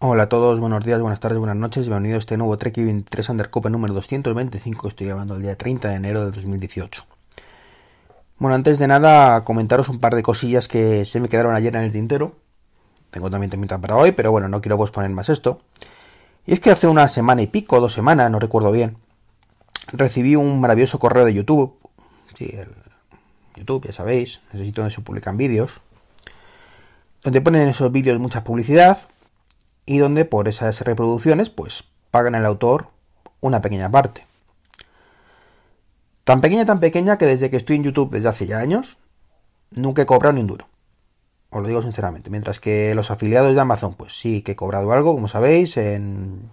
Hola a todos, buenos días, buenas tardes, buenas noches, bienvenido a este nuevo Trek 23 Undercover número 225 que estoy grabando el día 30 de enero de 2018. Bueno, antes de nada, comentaros un par de cosillas que se me quedaron ayer en el tintero. Tengo también temita para hoy, pero bueno, no quiero posponer más esto. Y es que hace una semana y pico, dos semanas, no recuerdo bien, recibí un maravilloso correo de YouTube. Sí, el YouTube, ya sabéis, necesito donde se publican vídeos. Donde ponen esos vídeos mucha publicidad y donde por esas reproducciones pues pagan al autor una pequeña parte. Tan pequeña, tan pequeña que desde que estoy en YouTube desde hace ya años, nunca he cobrado ni un duro. Os lo digo sinceramente. Mientras que los afiliados de Amazon, pues sí que he cobrado algo, como sabéis, en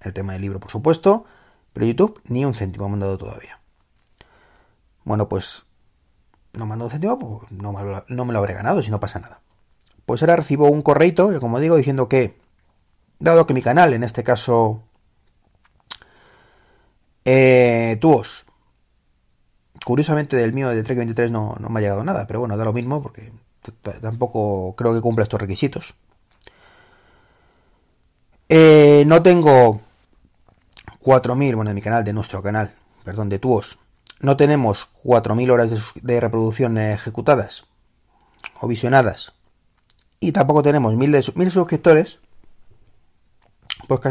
el tema del libro, por supuesto. Pero YouTube ni un céntimo me han dado todavía. Bueno, pues no me han dado un céntimo, pues no me, lo, habré ganado si no pasa nada pues ahora recibo un correito, como digo, diciendo que, dado que mi canal, en este caso, eh, Tuos, curiosamente del mío de Trek 23 no, no me ha llegado nada, pero bueno, da lo mismo porque tampoco creo que cumpla estos requisitos. Eh, no tengo 4.000, bueno, de mi canal, de nuestro canal, perdón, de Tuos, no tenemos 4.000 horas de, reproducción ejecutadas o visionadas y tampoco tenemos mil, mil suscriptores, pues que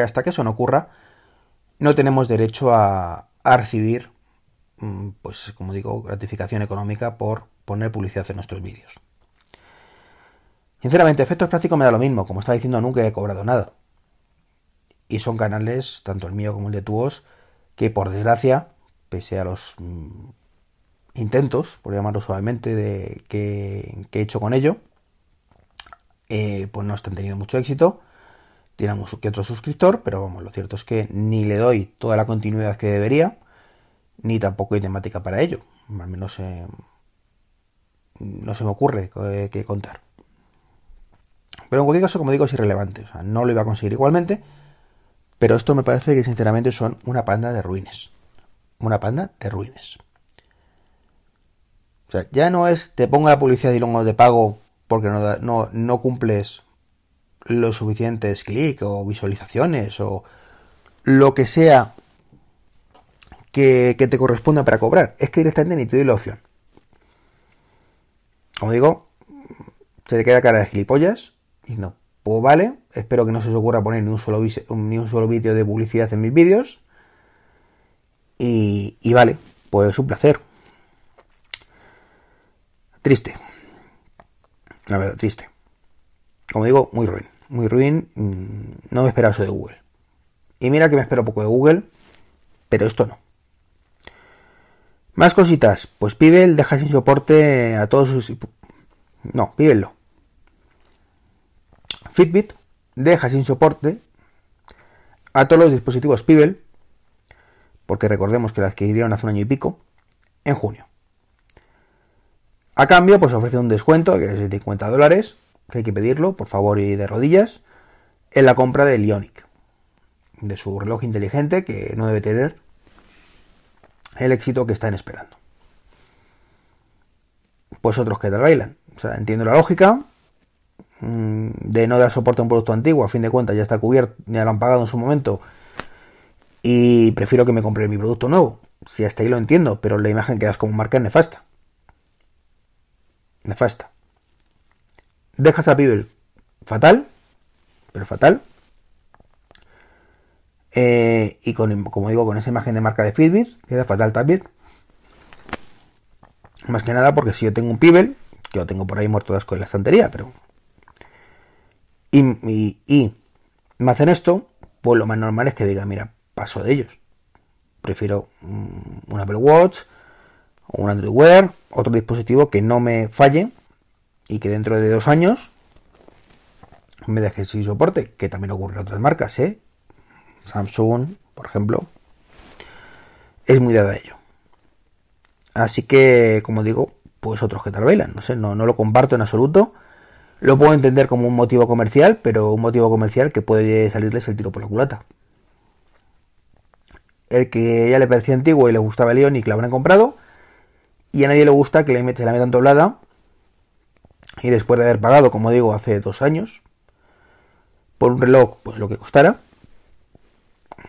hasta, que eso no ocurra, no tenemos derecho a, recibir, mm, pues como digo, gratificación económica por poner publicidad en nuestros vídeos. Sinceramente, efectos prácticos me da lo mismo, como estaba diciendo, nunca he cobrado nada. Y son canales, tanto el mío como el de Tuos, que por desgracia, pese a los mm, intentos, por llamarlo suavemente, de, que, que he hecho con ello, eh, pues no están teniendo mucho éxito. Tienen que otro suscriptor, pero vamos, lo cierto es que ni le doy toda la continuidad que debería, ni tampoco hay temática para ello. Al menos eh, no se me ocurre que contar. Pero en cualquier caso, como digo, es irrelevante. O sea, no lo iba a conseguir igualmente. Pero esto me parece que sinceramente son una panda de ruines. Una panda de ruines. O sea, ya no es te pongo la publicidad y luego de pago porque no, no, no cumples los suficientes clics o visualizaciones o lo que sea que, que, te corresponda para cobrar. Es que directamente ni te doy la opción. Como digo, se te queda cara de gilipollas y no. Pues vale, espero que no se os ocurra poner ni un solo, ni un solo vídeo de publicidad en mis vídeos. Y, y vale, pues es un placer. Triste. La verdad, triste. Como digo, muy ruin. Muy ruin. Mm, no me esperaba eso de Google. Y mira que me espero poco de Google, pero esto no. Más cositas. Pues Pibel deja sin soporte a todos sus... No, Pibello. Fitbit deja sin soporte a todos los dispositivos Pibel, porque recordemos que la adquirieron hace un año y pico, en junio. A cambio, pues ofrece un descuento, que es de 50 dólares, que hay que pedirlo, por favor, y de rodillas, en la compra del Ionic, de su reloj inteligente, que no debe tener el éxito que están esperando. Pues otros que tal bailan. O sea, entiendo la lógica mm, de no dar soporte a un producto antiguo, a fin de cuentas ya está cubierto, ya lo han pagado en su momento, y prefiero que me compre mi producto nuevo. Si hasta ahí lo entiendo, pero la imagen que das como marca es nefasta. Nefasta. Dejas a Bibel fatal, pero fatal. Eh, y con, como digo, con esa imagen de marca de Fitbit, queda fatal también. Más que nada porque si yo tengo un Pibel, que lo tengo por ahí muerto de asco en la estantería, pero... Y, y, me hacen esto, pues lo más normal es que diga, mira, paso de ellos. Prefiero un Apple Watch, un Android Wear, otro dispositivo que no me falle y que dentro de dos años me deje sin soporte, que también ocurre en otras marcas, ¿eh? Samsung, por ejemplo, es muy dada a ello. Así que, como digo, pues otros que tal bailan, no sé, no, no lo comparto en absoluto. Lo puedo entender como un motivo comercial, pero un motivo comercial que puede salirles el tiro por la culata. El que ya le parecía antiguo y le gustaba el León y que lo habrán comprado, y a nadie le gusta que le la metan doblada y después de haber pagado, como digo, hace dos años, por un reloj, pues lo que costara,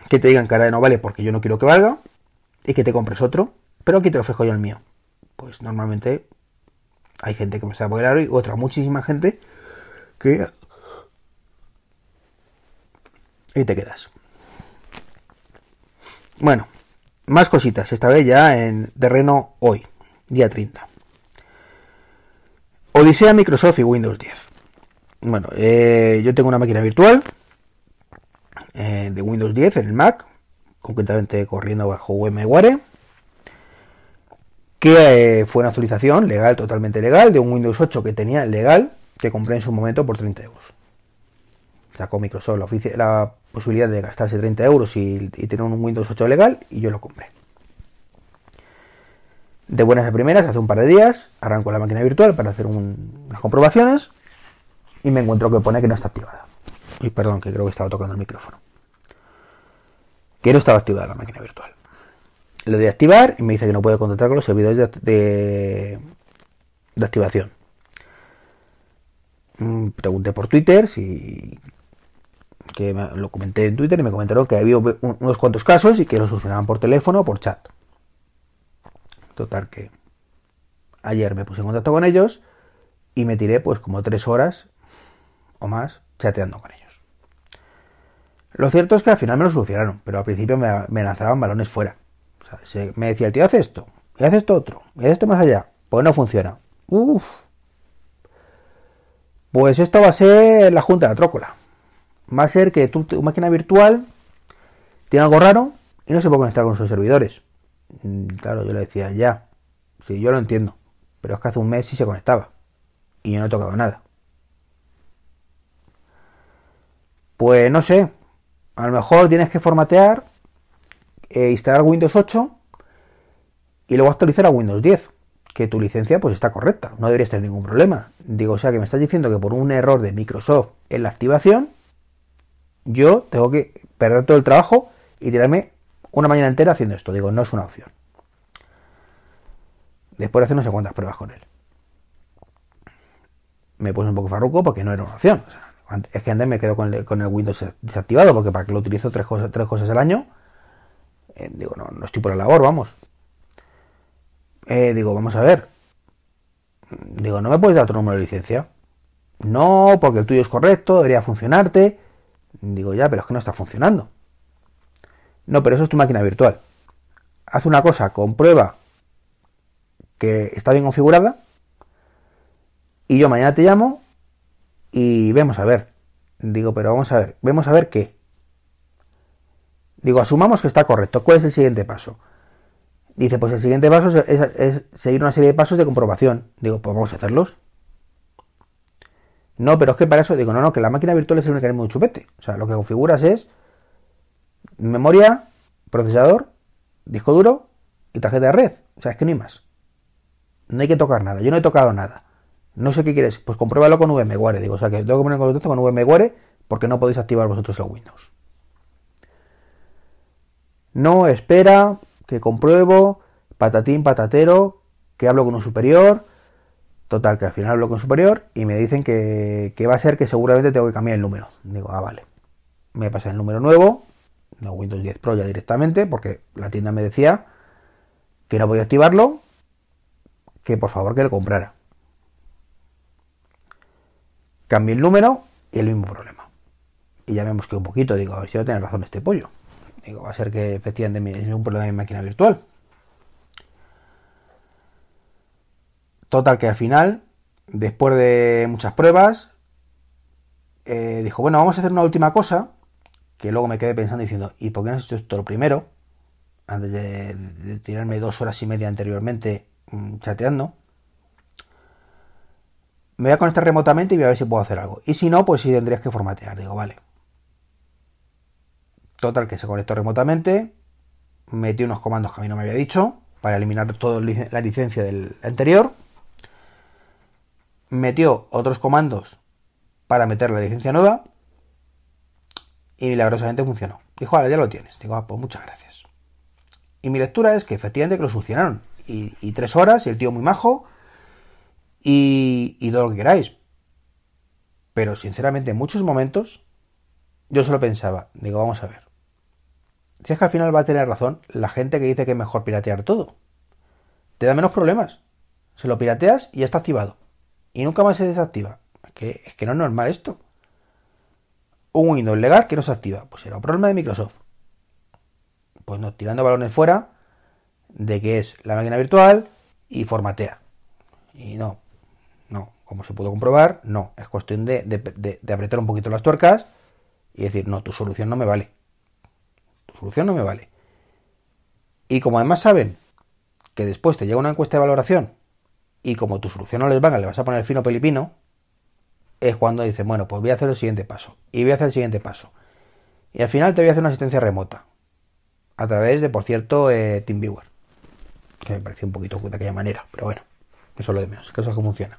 que te digan cara de no vale porque yo no quiero que valga, y que te compres otro, pero aquí te lo ofrezco yo el mío. Pues normalmente hay gente que me sabe apoyar y otra muchísima gente que... Y te quedas. Bueno, más cositas, esta vez ya en terreno hoy, día 30. Odisea Microsoft y Windows 10. Bueno, eh, yo tengo una máquina virtual eh, de Windows 10 en el Mac, concretamente corriendo bajo VMware, que eh, fue una actualización legal, totalmente legal, de un Windows 8 que tenía legal, que compré en su momento por 30 euros. Sacó Microsoft la, la posibilidad de gastarse 30 euros y, tener un Windows 8 legal y yo lo compré. De buenas a primeras, hace un par de días, arranco la máquina virtual para hacer unas comprobaciones y me encuentro que pone que no está activada. Y perdón, que creo que estaba tocando el micrófono. Que no estaba activada la máquina virtual. Le doy a activar y me dice que no puede contactar con los servidores de, de, activación. Mm, pregunté por Twitter si que lo comenté en Twitter y me comentaron que había unos cuantos casos y que lo solucionaban por teléfono o por chat. Total que ayer me puse en contacto con ellos y me tiré pues como tres horas o más chateando con ellos. Lo cierto es que al final me lo solucionaron, pero al principio me, lanzaban balones fuera. me decía el tío, hace esto, y hace esto otro, y hace esto más allá. Pues no funciona. Uf. Pues esto va a ser la junta de la trócola va a ser que tu, máquina virtual tiene algo raro y no se puede conectar con sus servidores. Mm, claro, yo le decía, ya, sí, yo lo entiendo, pero es que hace un mes sí se conectaba y yo no he tocado nada. Pues no sé, a lo mejor tienes que formatear, e instalar Windows 8 y luego actualizar a Windows 10, que tu licencia pues está correcta, no deberías tener ningún problema. Digo, o sea que me estás diciendo que por un error de Microsoft en la activación, yo tengo que perder todo el trabajo y tirarme una mañana entera haciendo esto. Digo, no es una opción. Después de hacer no sé cuántas pruebas con él. Me puse un poco farruco porque no era una opción. es que antes me quedo con el, Windows desactivado porque para que lo utilizo tres cosas, tres cosas al año. Eh, digo, no, no estoy por la labor, vamos. Eh, digo, vamos a ver. Digo, ¿no me puedes dar otro número de licencia? No, porque el tuyo es correcto, debería funcionarte. Digo, ya, pero es que no está funcionando. No, pero eso es tu máquina virtual. Haz una cosa, comprueba que está bien configurada y yo mañana te llamo y vemos a ver. Digo, pero vamos a ver, vemos a ver qué. Digo, asumamos que está correcto. ¿Cuál es el siguiente paso? Dice, pues el siguiente paso es, seguir una serie de pasos de comprobación. Digo, pues vamos a hacerlos. No, pero es que para eso digo, no, no, que la máquina virtual es el mecanismo de chupete. O sea, lo que configuras es memoria, procesador, disco duro y tarjeta de red. O sea, es que no hay más. No hay que tocar nada. Yo no he tocado nada. No sé qué quieres. Pues compruébalo con VMware. Digo, o sea, que tengo que poner en contacto con VMware porque no podéis activar vosotros el Windows. No, espera, que compruebo, patatín, patatero, que hablo con un superior Total, que al final hablo con superior y me dicen que, va a ser que seguramente tengo que cambiar el número. Digo, ah, vale. Me pasa el número nuevo, no Windows 10 Pro ya directamente, porque la tienda me decía que no podía activarlo, que por favor que lo comprara. Cambié el número y el mismo problema. Y ya vemos que un poquito, digo, a ver si va a tener razón este pollo. Digo, va a ser que efectivamente es un problema de mi máquina virtual. Total, que al final, después de muchas pruebas, eh, dijo, bueno, vamos a hacer una última cosa, que luego me quedé pensando diciendo, ¿y por qué no has hecho esto lo primero? Antes de, tirarme dos horas y media anteriormente mm, chateando. Me voy a conectar remotamente y voy a ver si puedo hacer algo. Y si no, pues sí tendrías que formatear. Digo, vale. Total, que se conectó remotamente. Metí unos comandos que a mí no me había dicho. Para eliminar toda la licencia del anterior metió otros comandos para meter la licencia nueva y milagrosamente funcionó. Dijo, ahora ya lo tienes. Digo, ah, pues muchas gracias. Y mi lectura es que efectivamente que lo solucionaron. Y, tres horas, y el tío muy majo, y, y todo lo que queráis. Pero sinceramente en muchos momentos yo solo pensaba, digo, vamos a ver. Si es que al final va a tener razón la gente que dice que es mejor piratear todo. Te da menos problemas. Se lo pirateas y ya está activado. Y nunca más se desactiva. Es que, es que no es normal esto. Un Windows legal que no se activa. Pues era un problema de Microsoft. Pues no, tirando balones fuera de que es la máquina virtual y formatea. Y no, no, como se pudo comprobar, no. Es cuestión de, de apretar un poquito las tuercas y decir, no, tu solución no me vale. Tu solución no me vale. Y como además saben que después te llega una encuesta de valoración y como tu solución no les va, le vas a poner fino pelipino, es cuando dicen, bueno, pues voy a hacer el siguiente paso. Y voy a hacer el siguiente paso. Y al final te voy a hacer una asistencia remota. A través de, por cierto, eh, TeamViewer. Que me pareció un poquito de aquella manera. Pero bueno, eso es lo de menos. Que eso es que funciona.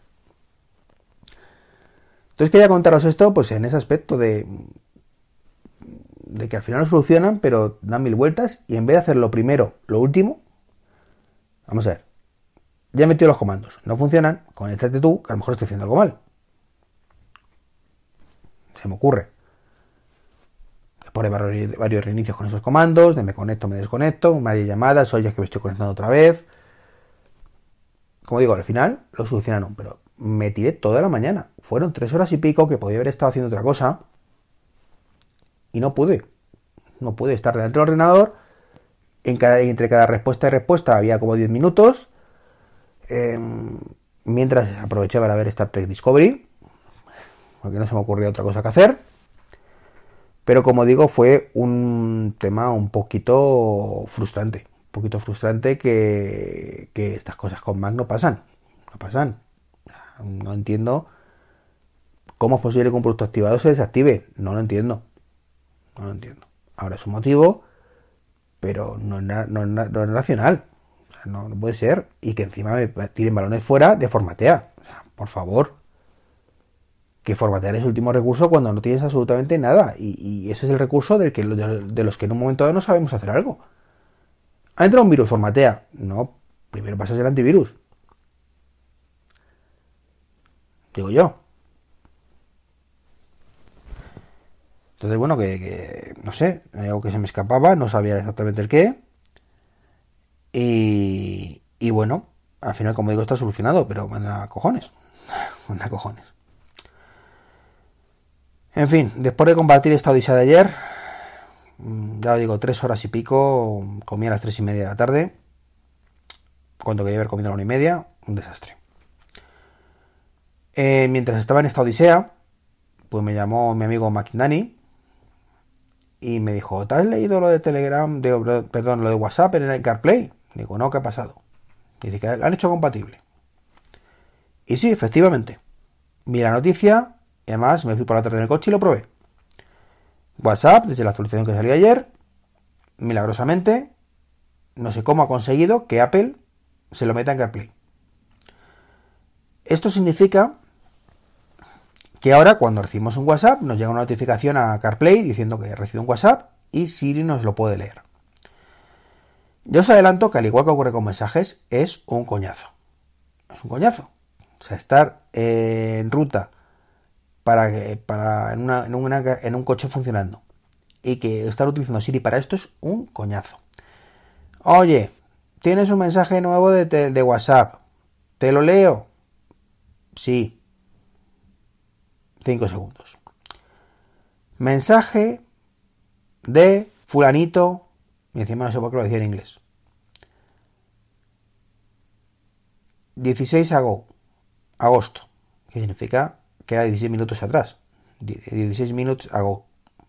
Entonces quería contaros esto, pues en ese aspecto de, de que al final lo solucionan, pero dan mil vueltas y en vez de hacer lo primero, lo último, vamos a ver, ya he metido los comandos, no funcionan, conéctate tú, que a lo mejor estoy haciendo algo mal. Se me ocurre. Pone varios, reinicios con esos comandos, de me conecto, me desconecto, varias llamadas, oye, que me estoy conectando otra vez. Como digo, al final lo solucionaron, pero me tiré toda la mañana. Fueron tres horas y pico que podía haber estado haciendo otra cosa y no pude. No pude estar delante del ordenador. En cada, entre cada respuesta y respuesta había como 10 minutos. Em, mientras aproveché para ver Star Trek Discovery. Porque no se me ocurrió otra cosa que hacer. Pero como digo, fue un tema un poquito frustrante. Un poquito frustrante que, que estas cosas con Mac no pasan. No pasan. No entiendo cómo es posible que un producto activado se desactive. No lo entiendo. No lo entiendo. Ahora es un motivo, pero no, es racional. no, puede ser. Y que encima me tiren balones fuera de formatea. por favor. Que formatear es último recurso cuando no tienes absolutamente nada. Y, ese es el recurso del que, de, los que en un momento dado no sabemos hacer algo. Ha entrado un virus, formatea. No, primero pasas el antivirus. Digo yo. Entonces, bueno, que, no sé, algo que se me escapaba, no sabía exactamente el qué. Y, y bueno, al final, como digo, está solucionado, pero manda cojones. Manda cojones. En fin, después de compartir esta odisea de ayer, mm, ya os digo, tres horas y pico, comí a las tres y media de la tarde, cuando quería haber comido a la una y media, un desastre. Eh, mientras estaba en esta odisea, pues me llamó mi amigo McDani, y me dijo, ¿te has leído lo de Telegram, de, perdón, lo de WhatsApp en el CarPlay? Digo, no, ¿qué ha pasado? Dice que lo han hecho compatible. Y sí, efectivamente. Vi la noticia y además me fui por la tarde en el coche y lo probé. WhatsApp, desde la actualización que salió ayer, milagrosamente, no sé cómo ha conseguido que Apple se lo meta en CarPlay. Esto significa que ahora cuando recibimos un WhatsApp nos llega una notificación a CarPlay diciendo que he recibido un WhatsApp y Siri nos lo puede leer. Yo os adelanto que al igual que ocurre con mensajes, es un coñazo. Es un coñazo. O sea, estar en ruta para, para en, en, un coche funcionando y que estar utilizando Siri para esto es un coñazo. Oye, tienes un mensaje nuevo de, de WhatsApp. ¿Te lo leo? Sí. 5 segundos. Mensaje de fulanito, y encima no sé por qué lo decía en inglés. 16 agosto, que significa que era 16 minutos atrás. 16 minutos agosto.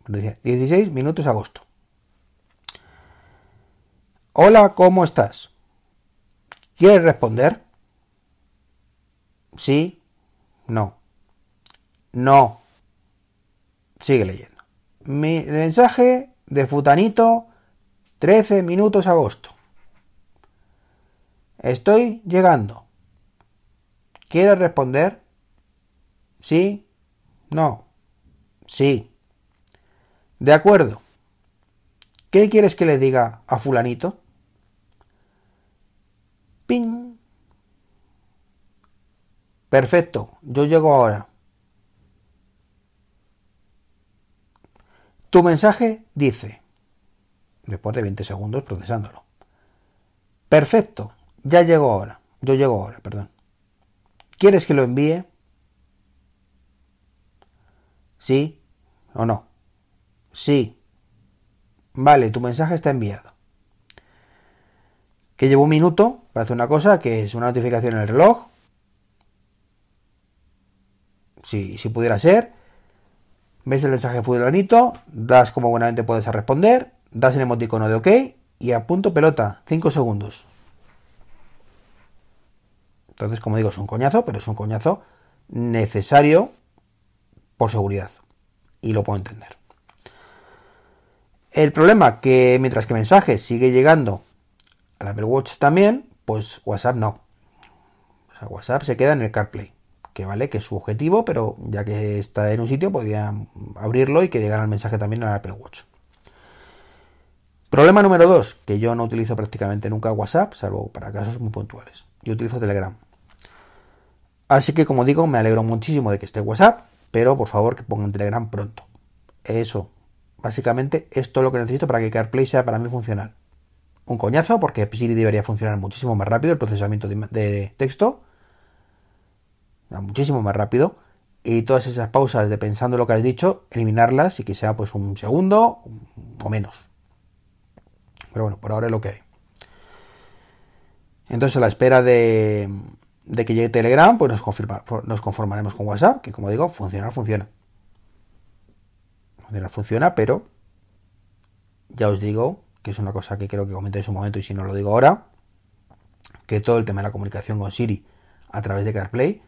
16 minutos agosto. Hola, ¿cómo estás? ¿Quieres responder? Sí, no. No. Sigue leyendo. Mi mensaje de futanito 13 minutos agosto. Estoy llegando. ¿Quieres responder? Sí. No. Sí. De acuerdo. ¿Qué quieres que le diga a fulanito? Ping. Perfecto. Yo llego ahora. Tu mensaje dice, después de 20 segundos procesándolo. Perfecto, ya llegó ahora. Yo llego ahora, perdón. ¿Quieres que lo envíe? ¿Sí o no? Sí. Vale, tu mensaje está enviado. Que llevo un minuto para hacer una cosa, que es una notificación en el reloj. Si, si pudiera ser. Ves el mensaje fulanito, das como buenamente puedes a responder, das el emoticono de OK y a punto pelota, 5 segundos. Entonces, como digo, es un coñazo, pero es un coñazo necesario por seguridad. Y lo puedo entender. El problema que mientras que mensajes sigue llegando al Apple Watch también, pues WhatsApp no. O sea, WhatsApp se queda en el CarPlay, que vale, que es su objetivo, pero ya que está en un sitio, podía abrirlo y que llegara el mensaje también al Apple Watch. Problema número dos, que yo no utilizo prácticamente nunca WhatsApp, salvo para casos muy puntuales. Yo utilizo Telegram. Así que como digo, me alegro muchísimo de que esté WhatsApp, pero por favor que pongan Telegram pronto. Eso, básicamente, es todo lo que necesito para que CarPlay sea para mí funcional. Un coñazo, porque Siri debería funcionar muchísimo más rápido el procesamiento de, texto. Muchísimo más rápido. Y todas esas pausas de pensando lo que has dicho, eliminarlas y que pues un segundo o menos. Pero bueno, por ahora es lo que hay. Entonces a la espera de, de que llegue Telegram, pues nos, nos conformaremos con WhatsApp, que como digo, funciona, funciona. Funciona, funciona, pero ya os digo que es una cosa que creo que comenté en su momento y si no lo digo ahora, que todo el tema de la comunicación con Siri a través de CarPlay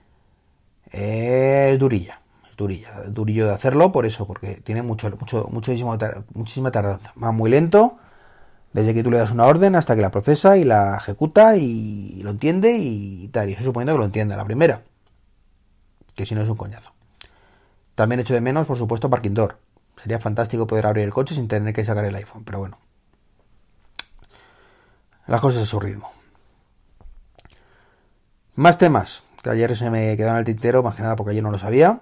es durilla. Es durilla, durillo de hacerlo por eso, porque tiene mucho, mucho, muchísimo, muchísima tardanza. Va muy lento desde que tú le das una orden hasta que la procesa y la ejecuta y lo entiende y tal. Y eso suponiendo que lo entienda la primera. Que si no es un coñazo. También echo de menos, por supuesto, Parking Door. Sería fantástico poder abrir el coche sin tener que sacar el iPhone, pero bueno. Las cosas a su ritmo. Más temas, que ayer se me quedó en el tintero, más que nada porque ayer no lo sabía.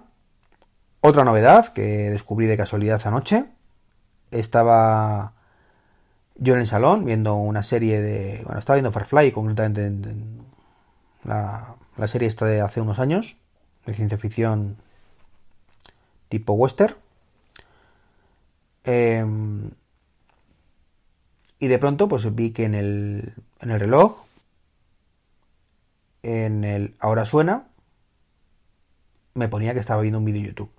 Otra novedad que descubrí de casualidad anoche. Estaba yo en el salón viendo una serie de... Bueno, estaba viendo Firefly, concretamente la, la, serie esta de hace unos años, de ciencia ficción tipo western. Em, y de pronto pues vi que en el, en el reloj, en el ahora suena, me ponía que estaba viendo un vídeo YouTube.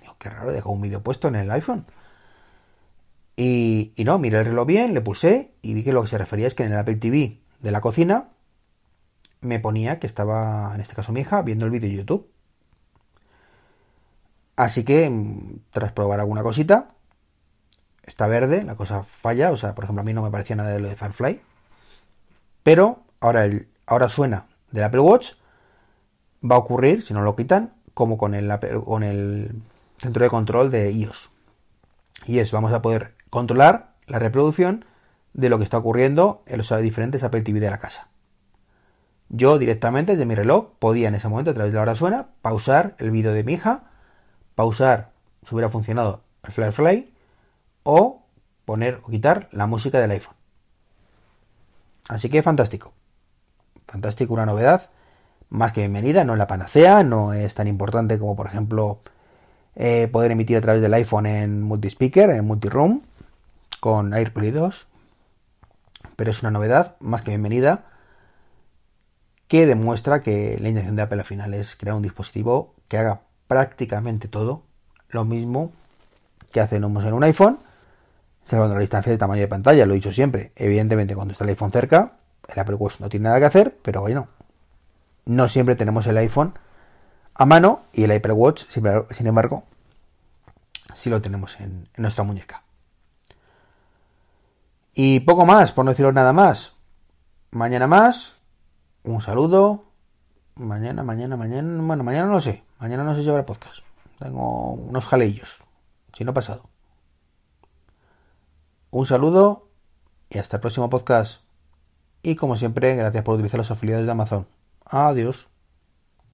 Digo, qué raro, dejó un vídeo puesto en el iPhone. Y, no, miré el reloj bien, le puse y vi que lo que se refería es que en el Apple TV de la cocina me ponía que estaba, en este caso mi hija, viendo el vídeo de YouTube. Así que, mm, tras probar alguna cosita, está verde, la cosa falla, o sea, por ejemplo, a mí no me parecía nada de lo de Firefly. Pero ahora, el, ahora suena del Apple Watch, va a ocurrir, si no lo quitan, como con el, con el centro de control de iOS. Y es, vamos a poder controlar la reproducción de lo que está ocurriendo en los diferentes Apple TV de la casa. Yo directamente desde mi reloj podía en ese momento a través de la hora suena pausar el vídeo de mi hija, pausar si hubiera funcionado el Firefly o poner o quitar la música del iPhone. Así que fantástico. Fantástico, una novedad más que bienvenida, no es la panacea, no es tan importante como por ejemplo eh, poder emitir a través del iPhone en multispeaker, en multiroom, con AirPlay 2, pero es una novedad más que bienvenida que demuestra que la intención de Apple al final es crear un dispositivo que haga prácticamente todo lo mismo que hacemos en un iPhone, salvando la distancia de tamaño de pantalla, lo he dicho siempre. Evidentemente, cuando está el iPhone cerca, el Apple Watch no tiene nada que hacer, pero bueno, no siempre tenemos el iPhone a mano y el Apple Watch, sin embargo, sí lo tenemos en nuestra muñeca. Y poco más, por no deciros nada más. Mañana más. Un saludo. Mañana, mañana, mañana. Bueno, mañana no sé. Mañana no sé si podcast. Tengo unos jaleillos. Si no ha pasado. Un saludo y hasta el próximo podcast. Y como siempre, gracias por utilizar los afiliados de Amazon. Adiós.